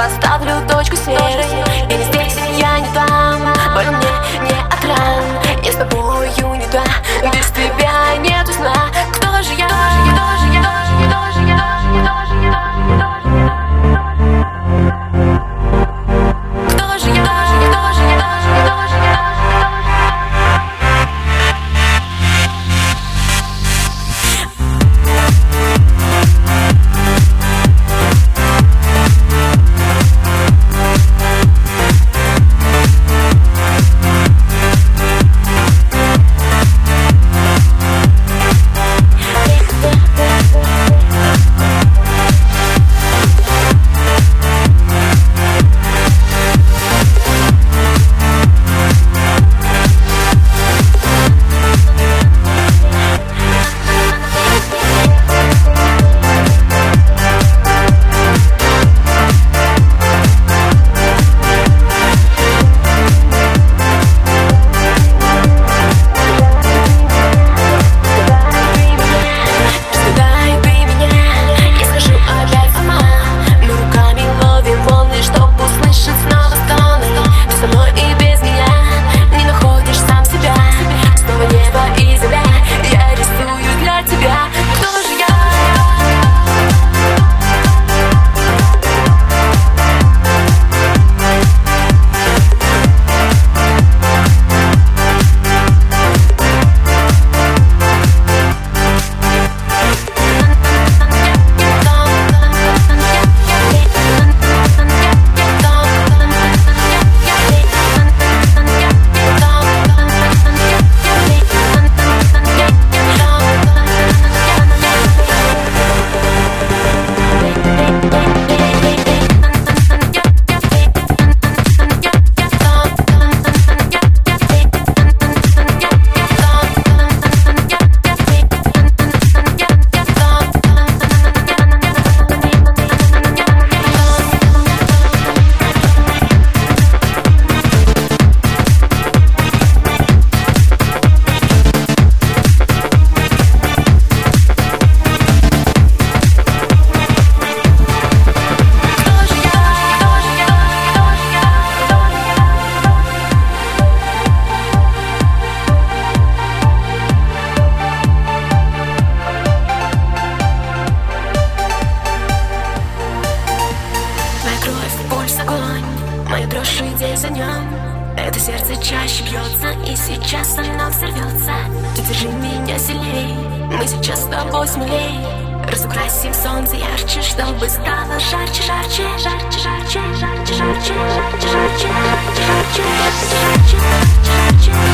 поставлю Погрузший день за днем Это сердце чаще бьется И сейчас оно взорвется Ты держи меня сильней Мы сейчас с тобой смелей Разукрасим солнце ярче Чтобы стало жарче, жарче жарче, жарче Жарче, жарче, жарче, жарче Жарче, жарче, жарче, жарче, жарче, жарче, жарче.